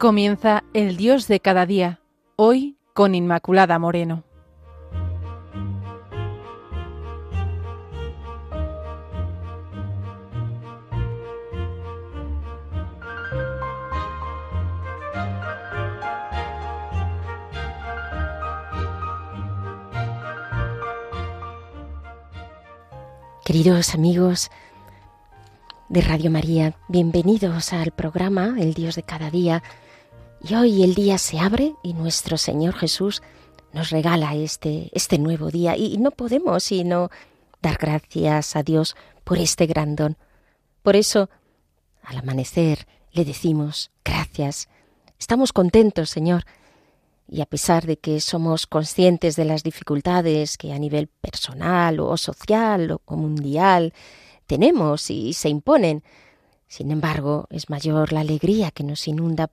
Comienza el Dios de cada día, hoy con Inmaculada Moreno. Queridos amigos de Radio María, bienvenidos al programa El Dios de cada día. Y hoy el día se abre y nuestro Señor Jesús nos regala este, este nuevo día y no podemos sino dar gracias a Dios por este gran don. Por eso, al amanecer, le decimos gracias. Estamos contentos, Señor, y a pesar de que somos conscientes de las dificultades que a nivel personal o social o mundial tenemos y se imponen, sin embargo es mayor la alegría que nos inunda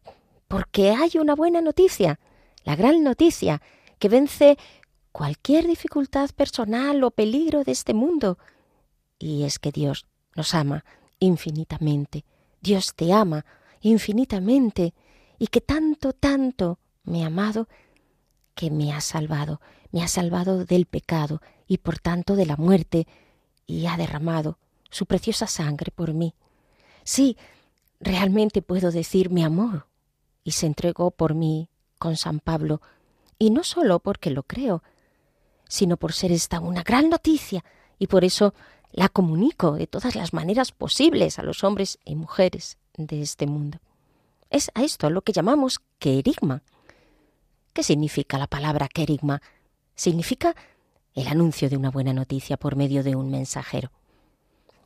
porque hay una buena noticia, la gran noticia que vence cualquier dificultad personal o peligro de este mundo. Y es que Dios nos ama infinitamente, Dios te ama infinitamente, y que tanto, tanto me ha amado que me ha salvado, me ha salvado del pecado y por tanto de la muerte, y ha derramado su preciosa sangre por mí. Sí, realmente puedo decir mi amor, y se entregó por mí con San Pablo, y no solo porque lo creo, sino por ser esta una gran noticia, y por eso la comunico de todas las maneras posibles a los hombres y mujeres de este mundo. Es a esto lo que llamamos querigma, ¿Qué significa la palabra querigma? Significa el anuncio de una buena noticia por medio de un mensajero.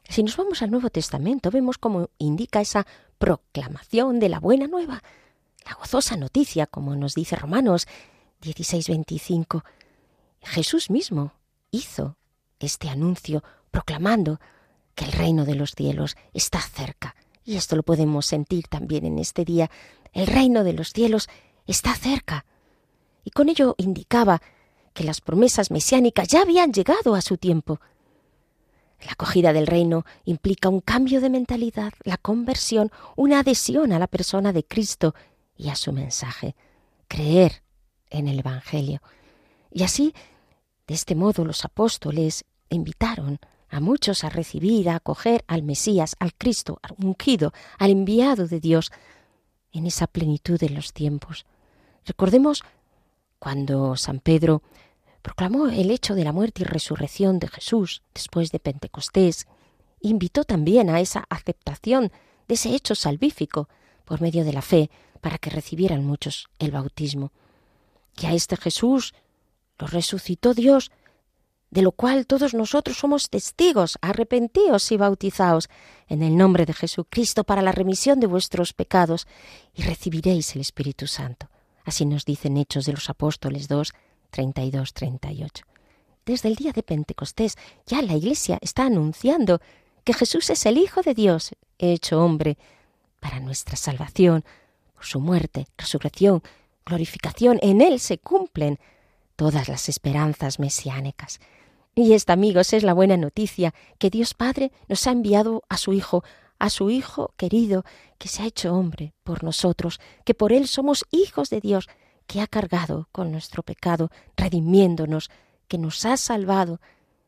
Si nos vamos al Nuevo Testamento, vemos cómo indica esa proclamación de la buena nueva, la gozosa noticia, como nos dice Romanos 16:25. Jesús mismo hizo este anuncio proclamando que el reino de los cielos está cerca. Y esto lo podemos sentir también en este día. El reino de los cielos está cerca y con ello indicaba que las promesas mesiánicas ya habían llegado a su tiempo. La acogida del reino implica un cambio de mentalidad, la conversión, una adhesión a la persona de Cristo y a su mensaje, creer en el Evangelio. Y así, de este modo, los apóstoles invitaron a muchos a recibir, a acoger al Mesías, al Cristo, al ungido, al enviado de Dios, en esa plenitud de los tiempos. Recordemos cuando San Pedro proclamó el hecho de la muerte y resurrección de Jesús después de Pentecostés, invitó también a esa aceptación de ese hecho salvífico por medio de la fe para que recibieran muchos el bautismo. Que a este Jesús lo resucitó Dios, de lo cual todos nosotros somos testigos, arrepentíos y bautizaos en el nombre de Jesucristo para la remisión de vuestros pecados y recibiréis el Espíritu Santo. Así nos dicen Hechos de los Apóstoles 2, 32, 38. Desde el día de Pentecostés ya la Iglesia está anunciando que Jesús es el Hijo de Dios, hecho hombre, para nuestra salvación, su muerte, resurrección, glorificación. En Él se cumplen todas las esperanzas mesiánicas. Y esta, amigos, es la buena noticia que Dios Padre nos ha enviado a su Hijo a su Hijo querido, que se ha hecho hombre por nosotros, que por Él somos hijos de Dios, que ha cargado con nuestro pecado, redimiéndonos, que nos ha salvado,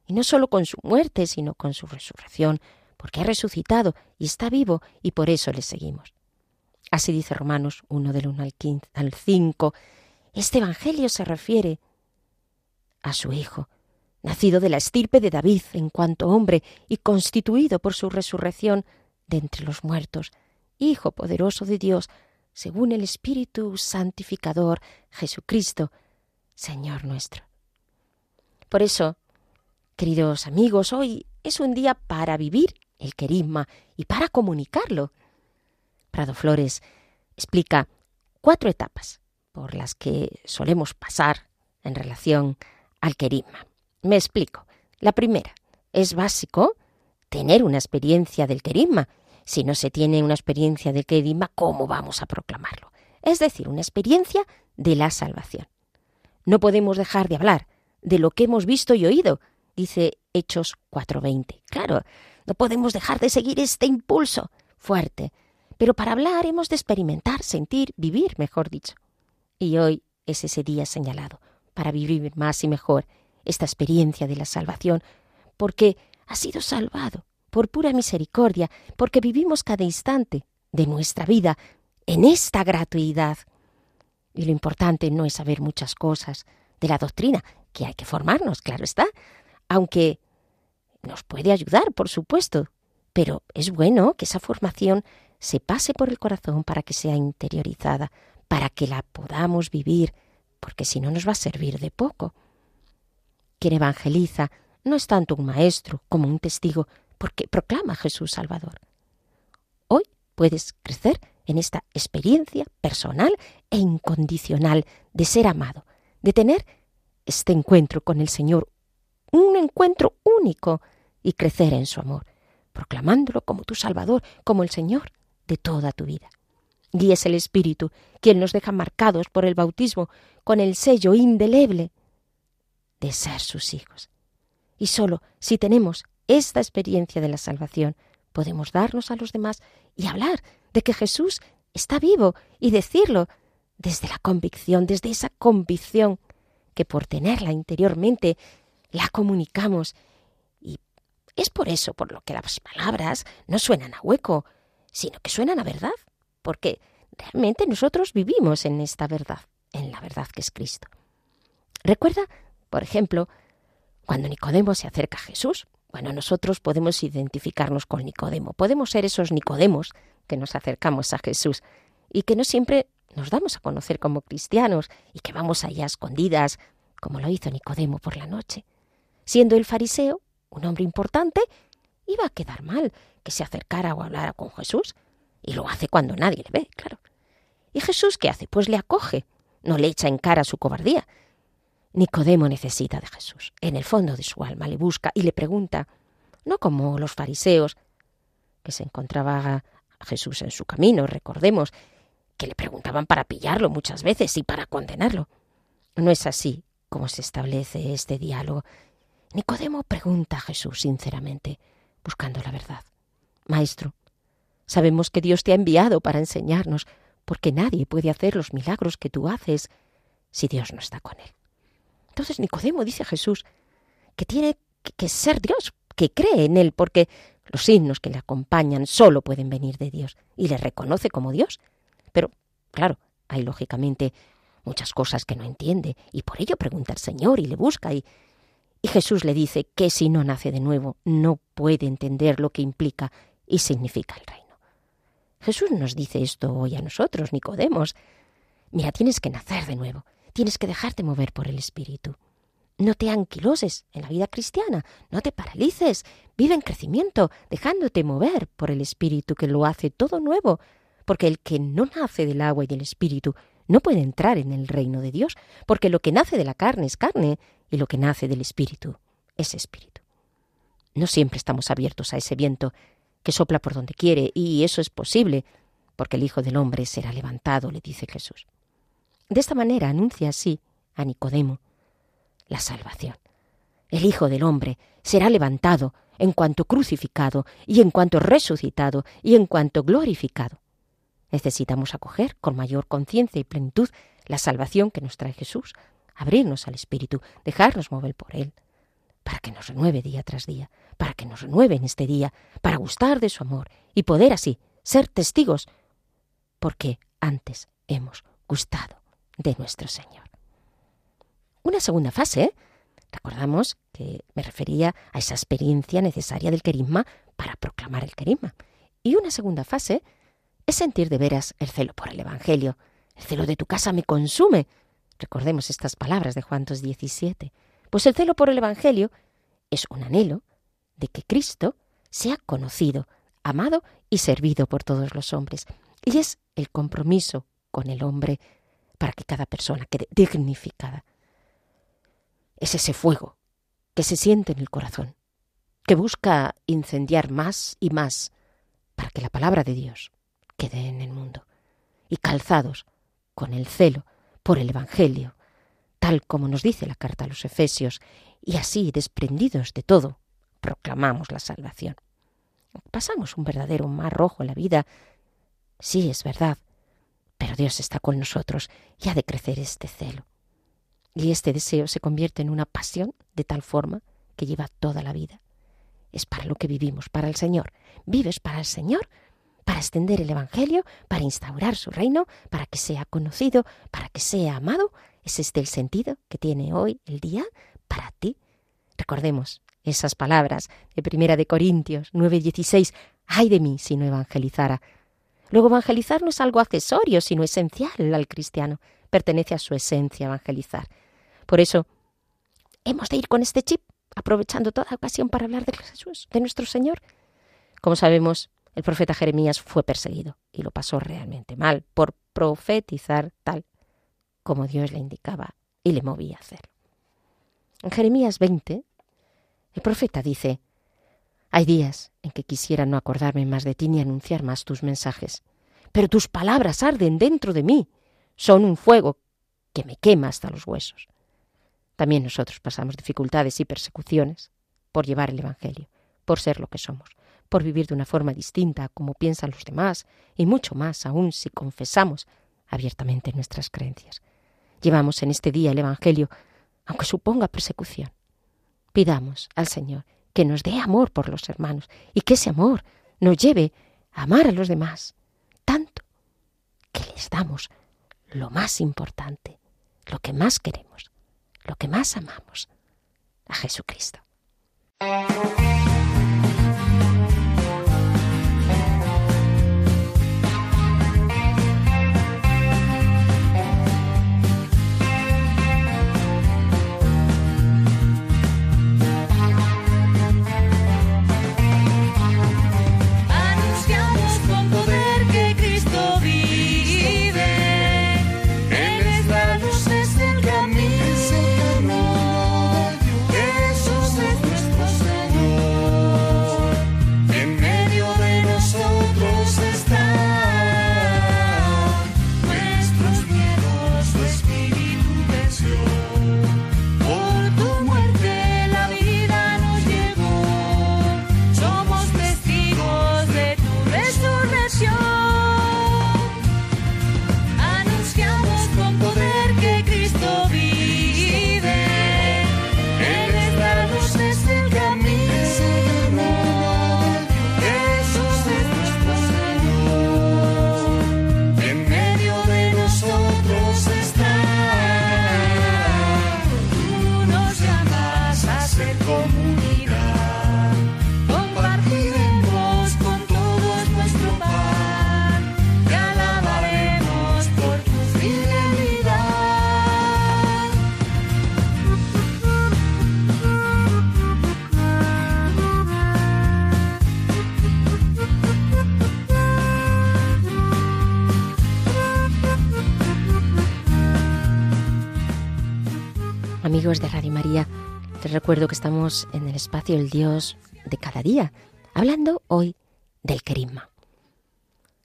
y no solo con su muerte, sino con su resurrección, porque ha resucitado y está vivo, y por eso le seguimos. Así dice Romanos 1 del 1 al, 15, al 5. Este Evangelio se refiere a su Hijo, nacido de la estirpe de David en cuanto hombre y constituido por su resurrección de entre los muertos, Hijo poderoso de Dios, según el Espíritu Santificador Jesucristo, Señor nuestro. Por eso, queridos amigos, hoy es un día para vivir el querisma y para comunicarlo. Prado Flores explica cuatro etapas por las que solemos pasar en relación al querisma. Me explico. La primera, es básico tener una experiencia del querigma. Si no se tiene una experiencia del querigma, ¿cómo vamos a proclamarlo? Es decir, una experiencia de la salvación. No podemos dejar de hablar de lo que hemos visto y oído, dice Hechos 4:20. Claro, no podemos dejar de seguir este impulso fuerte. Pero para hablar hemos de experimentar, sentir, vivir, mejor dicho. Y hoy es ese día señalado para vivir más y mejor esta experiencia de la salvación, porque ha sido salvado por pura misericordia, porque vivimos cada instante de nuestra vida en esta gratuidad. Y lo importante no es saber muchas cosas de la doctrina, que hay que formarnos, claro está, aunque nos puede ayudar, por supuesto, pero es bueno que esa formación se pase por el corazón para que sea interiorizada, para que la podamos vivir, porque si no nos va a servir de poco. Quien evangeliza no es tanto un maestro como un testigo, porque proclama a Jesús Salvador. Hoy puedes crecer en esta experiencia personal e incondicional de ser amado, de tener este encuentro con el Señor, un encuentro único y crecer en su amor, proclamándolo como tu Salvador, como el Señor de toda tu vida. Y es el Espíritu quien nos deja marcados por el bautismo con el sello indeleble de ser sus hijos. Y solo si tenemos esta experiencia de la salvación, podemos darnos a los demás y hablar de que Jesús está vivo y decirlo desde la convicción, desde esa convicción que por tenerla interiormente la comunicamos. Y es por eso por lo que las palabras no suenan a hueco, sino que suenan a verdad, porque realmente nosotros vivimos en esta verdad, en la verdad que es Cristo. Recuerda, por ejemplo, cuando Nicodemo se acerca a Jesús. Bueno, nosotros podemos identificarnos con Nicodemo, podemos ser esos Nicodemos que nos acercamos a Jesús y que no siempre nos damos a conocer como cristianos y que vamos allá escondidas, como lo hizo Nicodemo por la noche. Siendo el fariseo un hombre importante, iba a quedar mal que se acercara o hablara con Jesús, y lo hace cuando nadie le ve, claro. ¿Y Jesús qué hace? Pues le acoge, no le echa en cara su cobardía. Nicodemo necesita de Jesús. En el fondo de su alma le busca y le pregunta, no como los fariseos, que se encontraba a Jesús en su camino, recordemos, que le preguntaban para pillarlo muchas veces y para condenarlo. No es así como se establece este diálogo. Nicodemo pregunta a Jesús sinceramente, buscando la verdad. Maestro, sabemos que Dios te ha enviado para enseñarnos, porque nadie puede hacer los milagros que tú haces si Dios no está con él. Entonces Nicodemo dice a Jesús que tiene que ser Dios, que cree en él, porque los signos que le acompañan solo pueden venir de Dios, y le reconoce como Dios. Pero, claro, hay lógicamente muchas cosas que no entiende, y por ello pregunta al Señor y le busca, y, y Jesús le dice que si no nace de nuevo, no puede entender lo que implica y significa el reino. Jesús nos dice esto hoy a nosotros, Nicodemos. Mira, tienes que nacer de nuevo, tienes que dejarte mover por el Espíritu. No te anquiloses en la vida cristiana, no te paralices, vive en crecimiento, dejándote mover por el Espíritu que lo hace todo nuevo, porque el que no nace del agua y del Espíritu no puede entrar en el reino de Dios, porque lo que nace de la carne es carne y lo que nace del Espíritu es Espíritu. No siempre estamos abiertos a ese viento que sopla por donde quiere, y eso es posible, porque el Hijo del Hombre será levantado, le dice Jesús. De esta manera anuncia así a Nicodemo la salvación. El Hijo del Hombre será levantado en cuanto crucificado y en cuanto resucitado y en cuanto glorificado. Necesitamos acoger con mayor conciencia y plenitud la salvación que nos trae Jesús, abrirnos al Espíritu, dejarnos mover por Él, para que nos renueve día tras día, para que nos renueve en este día, para gustar de su amor y poder así ser testigos, porque antes hemos gustado de nuestro Señor. Una segunda fase, ¿eh? recordamos que me refería a esa experiencia necesaria del querisma para proclamar el querisma. Y una segunda fase es sentir de veras el celo por el Evangelio. El celo de tu casa me consume. Recordemos estas palabras de Juan 17. Pues el celo por el Evangelio es un anhelo de que Cristo sea conocido, amado y servido por todos los hombres. Y es el compromiso con el hombre para que cada persona quede dignificada es ese fuego que se siente en el corazón, que busca incendiar más y más para que la palabra de Dios quede en el mundo, y calzados con el celo por el Evangelio, tal como nos dice la carta a los Efesios, y así, desprendidos de todo, proclamamos la salvación. Pasamos un verdadero mar rojo en la vida Sí, es verdad, pero Dios está con nosotros y ha de crecer este celo. Y este deseo se convierte en una pasión de tal forma que lleva toda la vida. Es para lo que vivimos, para el Señor. Vives para el Señor, para extender el Evangelio, para instaurar su reino, para que sea conocido, para que sea amado. ¿Es este el sentido que tiene hoy el día para ti? Recordemos esas palabras de Primera de Corintios 9:16. Ay de mí si no evangelizara. Luego evangelizar no es algo accesorio, sino esencial al cristiano. Pertenece a su esencia evangelizar. Por eso, hemos de ir con este chip, aprovechando toda ocasión para hablar de Jesús, de nuestro Señor. Como sabemos, el profeta Jeremías fue perseguido y lo pasó realmente mal por profetizar tal como Dios le indicaba y le movía a hacer. En Jeremías 20, el profeta dice, Hay días en que quisiera no acordarme más de ti ni anunciar más tus mensajes, pero tus palabras arden dentro de mí, son un fuego que me quema hasta los huesos. También nosotros pasamos dificultades y persecuciones por llevar el Evangelio, por ser lo que somos, por vivir de una forma distinta como piensan los demás y mucho más aún si confesamos abiertamente nuestras creencias. Llevamos en este día el Evangelio, aunque suponga persecución. Pidamos al Señor que nos dé amor por los hermanos y que ese amor nos lleve a amar a los demás, tanto que les damos lo más importante, lo que más queremos, lo que más amamos, a Jesucristo. Recuerdo que estamos en el espacio El Dios de cada día, hablando hoy del querigma.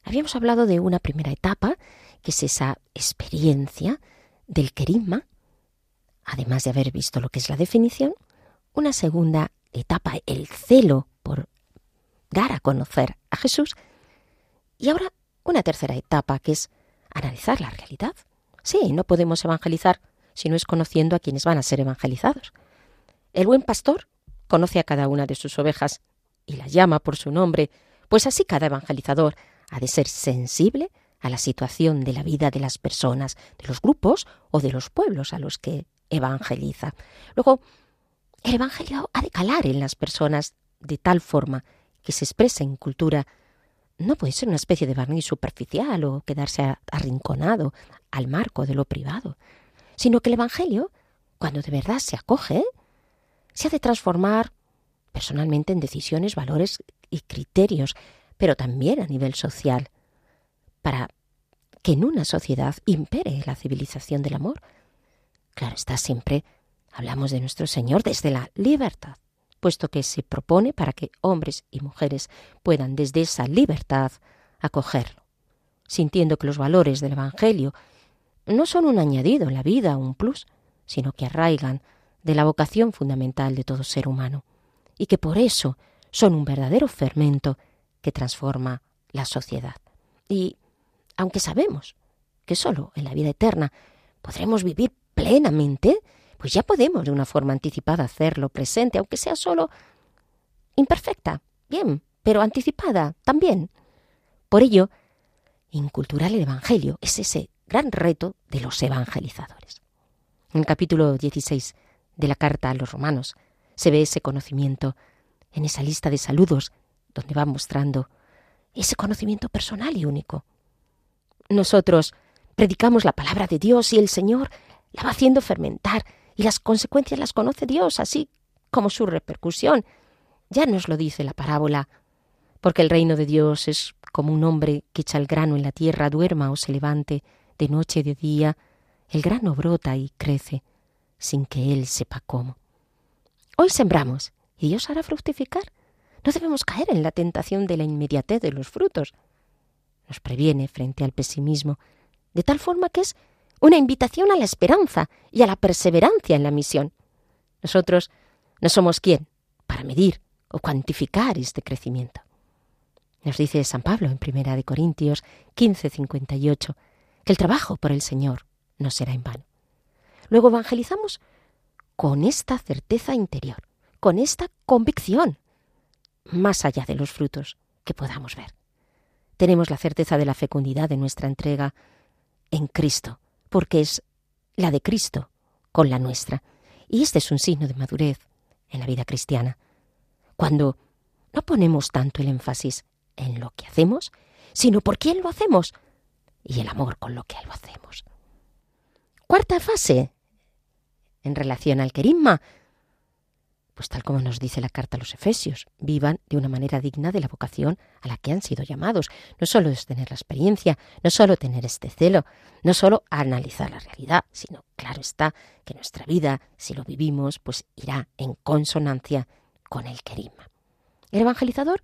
Habíamos hablado de una primera etapa, que es esa experiencia del querigma, además de haber visto lo que es la definición, una segunda etapa, el celo por dar a conocer a Jesús, y ahora una tercera etapa, que es analizar la realidad. Sí, no podemos evangelizar sino es conociendo a quienes van a ser evangelizados. El buen pastor conoce a cada una de sus ovejas y las llama por su nombre, pues así cada evangelizador ha de ser sensible a la situación de la vida de las personas, de los grupos o de los pueblos a los que evangeliza. Luego, el Evangelio ha de calar en las personas de tal forma que se exprese en cultura. No puede ser una especie de barniz superficial o quedarse arrinconado al marco de lo privado sino que el Evangelio, cuando de verdad se acoge, se ha de transformar personalmente en decisiones, valores y criterios, pero también a nivel social, para que en una sociedad impere la civilización del amor. Claro está, siempre hablamos de nuestro Señor desde la libertad, puesto que se propone para que hombres y mujeres puedan desde esa libertad acogerlo, sintiendo que los valores del Evangelio no son un añadido en la vida, un plus, sino que arraigan de la vocación fundamental de todo ser humano, y que por eso son un verdadero fermento que transforma la sociedad. Y aunque sabemos que solo en la vida eterna podremos vivir plenamente, pues ya podemos de una forma anticipada hacerlo presente, aunque sea solo imperfecta, bien, pero anticipada también. Por ello, inculturar el Evangelio es ese gran reto de los evangelizadores. En el capítulo 16 de la carta a los romanos se ve ese conocimiento en esa lista de saludos donde va mostrando ese conocimiento personal y único. Nosotros predicamos la palabra de Dios y el Señor la va haciendo fermentar y las consecuencias las conoce Dios, así como su repercusión. Ya nos lo dice la parábola, porque el reino de Dios es como un hombre que echa el grano en la tierra, duerma o se levante, de noche y de día, el grano brota y crece, sin que él sepa cómo. Hoy sembramos y Dios hará fructificar. No debemos caer en la tentación de la inmediatez de los frutos. Nos previene frente al pesimismo, de tal forma que es una invitación a la esperanza y a la perseverancia en la misión. Nosotros no somos quien para medir o cuantificar este crecimiento. Nos dice San Pablo en Primera de Corintios 15:58 que el trabajo por el Señor no será en vano. Luego evangelizamos con esta certeza interior, con esta convicción, más allá de los frutos que podamos ver. Tenemos la certeza de la fecundidad de nuestra entrega en Cristo, porque es la de Cristo con la nuestra. Y este es un signo de madurez en la vida cristiana. Cuando no ponemos tanto el énfasis en lo que hacemos, sino por quién lo hacemos y el amor con lo que lo hacemos. Cuarta fase en relación al querisma, pues tal como nos dice la carta a los Efesios, vivan de una manera digna de la vocación a la que han sido llamados. No solo es tener la experiencia, no solo tener este celo, no solo analizar la realidad, sino, claro está, que nuestra vida, si lo vivimos, pues irá en consonancia con el querisma. El evangelizador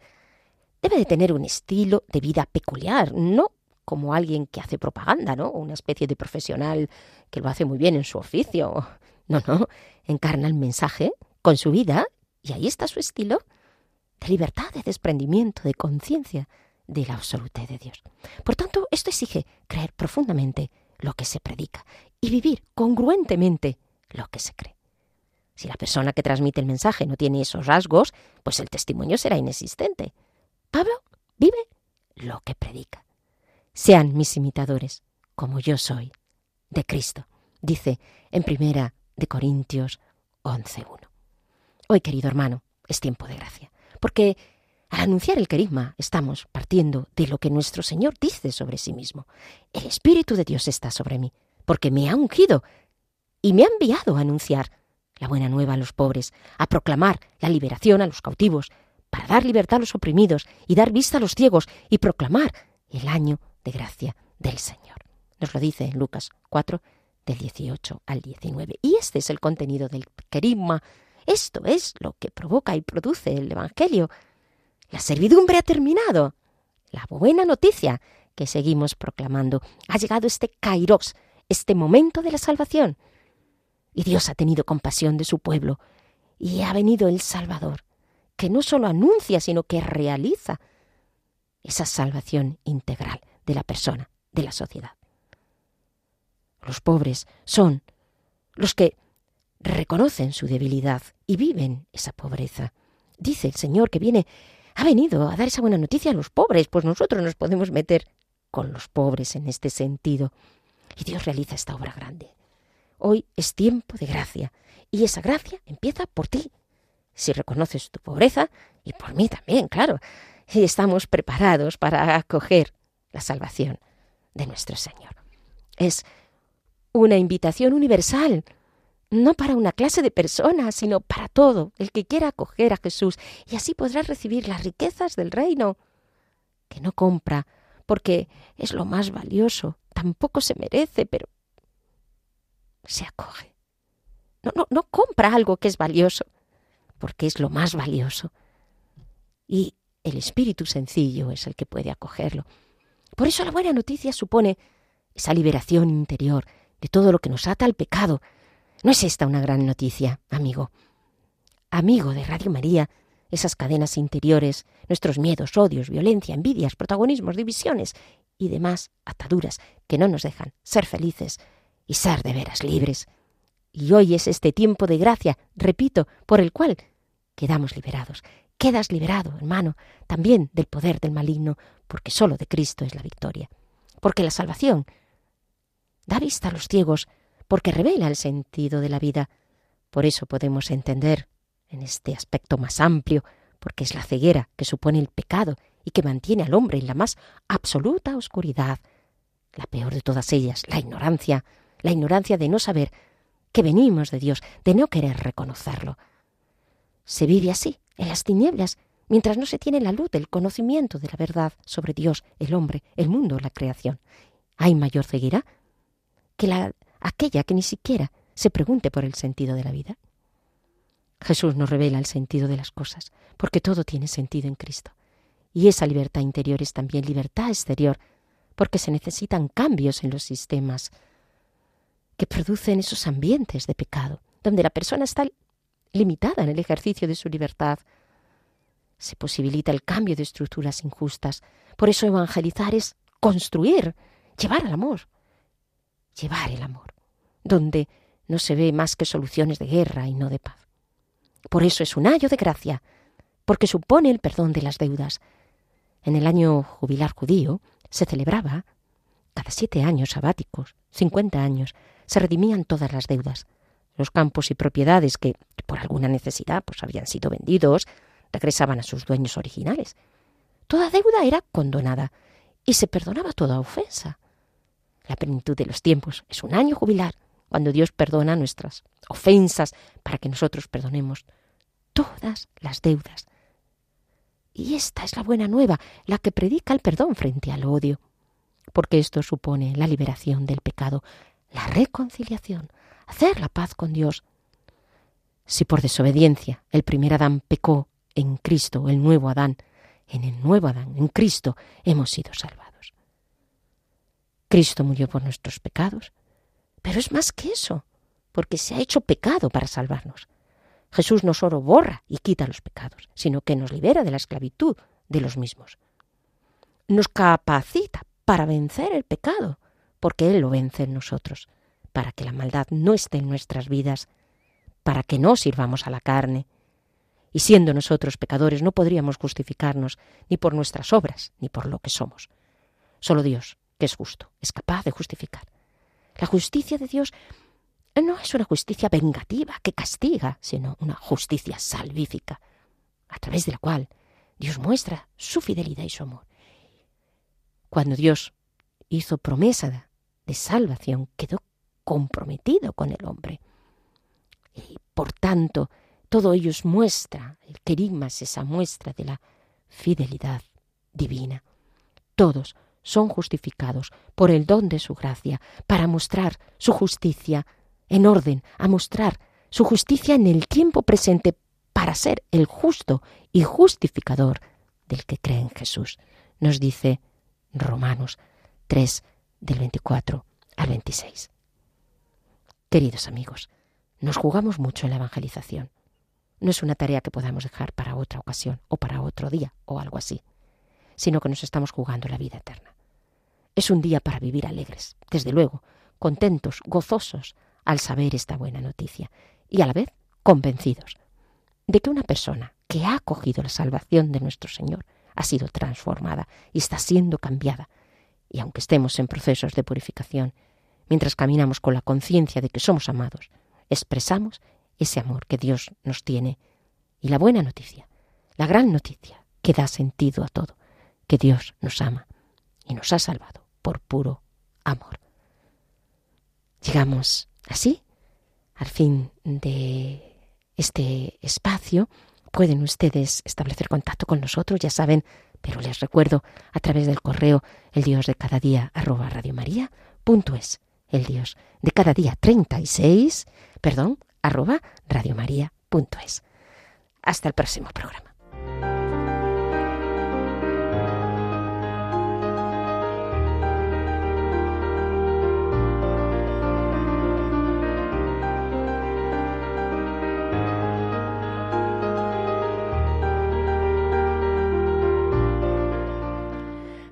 debe de tener un estilo de vida peculiar, no como alguien que hace propaganda, ¿no? Una especie de profesional que lo hace muy bien en su oficio. No, no, encarna el mensaje con su vida, y ahí está su estilo, de libertad, de desprendimiento, de conciencia de la absolutez de Dios. Por tanto, esto exige creer profundamente lo que se predica y vivir congruentemente lo que se cree. Si la persona que transmite el mensaje no tiene esos rasgos, pues el testimonio será inexistente. Pablo vive lo que predica. Sean mis imitadores, como yo soy, de Cristo, dice en primera de Corintios 11.1. Hoy, querido hermano, es tiempo de gracia, porque al anunciar el querigma estamos partiendo de lo que nuestro Señor dice sobre sí mismo. El Espíritu de Dios está sobre mí, porque me ha ungido y me ha enviado a anunciar la buena nueva a los pobres, a proclamar la liberación a los cautivos, para dar libertad a los oprimidos y dar vista a los ciegos y proclamar el año de gracia del Señor. Nos lo dice en Lucas 4, del 18 al 19. Y este es el contenido del querigma esto es lo que provoca y produce el Evangelio. La servidumbre ha terminado. La buena noticia que seguimos proclamando. Ha llegado este kairos, este momento de la salvación. Y Dios ha tenido compasión de su pueblo. Y ha venido el Salvador, que no solo anuncia, sino que realiza esa salvación integral de la persona, de la sociedad. Los pobres son los que reconocen su debilidad y viven esa pobreza. Dice el Señor que viene, ha venido a dar esa buena noticia a los pobres, pues nosotros nos podemos meter con los pobres en este sentido. Y Dios realiza esta obra grande. Hoy es tiempo de gracia, y esa gracia empieza por ti. Si reconoces tu pobreza, y por mí también, claro, y estamos preparados para acoger la salvación de nuestro Señor. Es una invitación universal no para una clase de personas, sino para todo el que quiera acoger a Jesús, y así podrá recibir las riquezas del reino, que no compra, porque es lo más valioso, tampoco se merece, pero se acoge. No, no, no compra algo que es valioso, porque es lo más valioso. Y el espíritu sencillo es el que puede acogerlo. Por eso la buena noticia supone esa liberación interior de todo lo que nos ata al pecado, ¿No es esta una gran noticia, amigo? Amigo de Radio María, esas cadenas interiores, nuestros miedos, odios, violencia, envidias, protagonismos, divisiones y demás ataduras que no nos dejan ser felices y ser de veras libres. Y hoy es este tiempo de gracia, repito, por el cual quedamos liberados. Quedas liberado, hermano, también del poder del maligno, porque solo de Cristo es la victoria. Porque la salvación da vista a los ciegos, porque revela el sentido de la vida. Por eso podemos entender, en este aspecto más amplio, porque es la ceguera que supone el pecado y que mantiene al hombre en la más absoluta oscuridad, la peor de todas ellas, la ignorancia, la ignorancia de no saber que venimos de Dios, de no querer reconocerlo. Se vive así, en las tinieblas, mientras no se tiene la luz del conocimiento de la verdad sobre Dios, el hombre, el mundo, la creación. ¿Hay mayor ceguera que la, aquella que ni siquiera se pregunte por el sentido de la vida? Jesús nos revela el sentido de las cosas, porque todo tiene sentido en Cristo. Y esa libertad interior es también libertad exterior, porque se necesitan cambios en los sistemas que producen esos ambientes de pecado, donde la persona está limitada en el ejercicio de su libertad. Se posibilita el cambio de estructuras injustas. Por eso evangelizar es construir, llevar al amor, llevar el amor, donde no se ve más que soluciones de guerra y no de paz. Por eso es un año de gracia, porque supone el perdón de las deudas. En el año jubilar judío se celebraba cada siete años sabáticos, cincuenta años, se redimían todas las deudas. Los campos y propiedades que, por alguna necesidad, pues habían sido vendidos, regresaban a sus dueños originales. Toda deuda era condonada y se perdonaba toda ofensa. La plenitud de los tiempos es un año jubilar, cuando Dios perdona nuestras ofensas para que nosotros perdonemos todas las deudas. Y esta es la buena nueva, la que predica el perdón frente al odio, porque esto supone la liberación del pecado, la reconciliación, hacer la paz con Dios. Si por desobediencia el primer Adán pecó, en Cristo, el nuevo Adán, en el nuevo Adán, en Cristo, hemos sido salvados. Cristo murió por nuestros pecados, pero es más que eso, porque se ha hecho pecado para salvarnos. Jesús no solo borra y quita los pecados, sino que nos libera de la esclavitud de los mismos. Nos capacita para vencer el pecado, porque Él lo vence en nosotros, para que la maldad no esté en nuestras vidas, para que no sirvamos a la carne. Y siendo nosotros pecadores no podríamos justificarnos ni por nuestras obras, ni por lo que somos. Solo Dios, es justo, es capaz de justificar. La justicia de Dios no es una justicia vengativa que castiga, sino una justicia salvífica, a través de la cual Dios muestra su fidelidad y su amor. Cuando Dios hizo promesa de salvación, quedó comprometido con el hombre. Y por tanto, todo ello es muestra, el querigma es esa muestra de la fidelidad divina. Todos son justificados por el don de su gracia para mostrar su justicia en orden, a mostrar su justicia en el tiempo presente para ser el justo y justificador del que cree en Jesús. Nos dice Romanos 3 del 24 al 26. Queridos amigos, nos jugamos mucho en la evangelización. No es una tarea que podamos dejar para otra ocasión o para otro día o algo así, sino que nos estamos jugando la vida eterna. Es un día para vivir alegres, desde luego, contentos, gozosos al saber esta buena noticia y a la vez convencidos de que una persona que ha acogido la salvación de nuestro Señor ha sido transformada y está siendo cambiada. Y aunque estemos en procesos de purificación, mientras caminamos con la conciencia de que somos amados, expresamos ese amor que Dios nos tiene. Y la buena noticia, la gran noticia que da sentido a todo, que Dios nos ama y nos ha salvado por puro amor. Llegamos así al fin de este espacio. Pueden ustedes establecer contacto con nosotros, ya saben, pero les recuerdo a través del correo el dios de cada día arroba radiomaria.es. El dios de cada día 36, perdón, arroba. Hasta el próximo programa.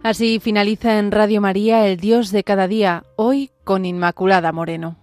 Así finaliza en Radio María el Dios de cada día, hoy con Inmaculada Moreno.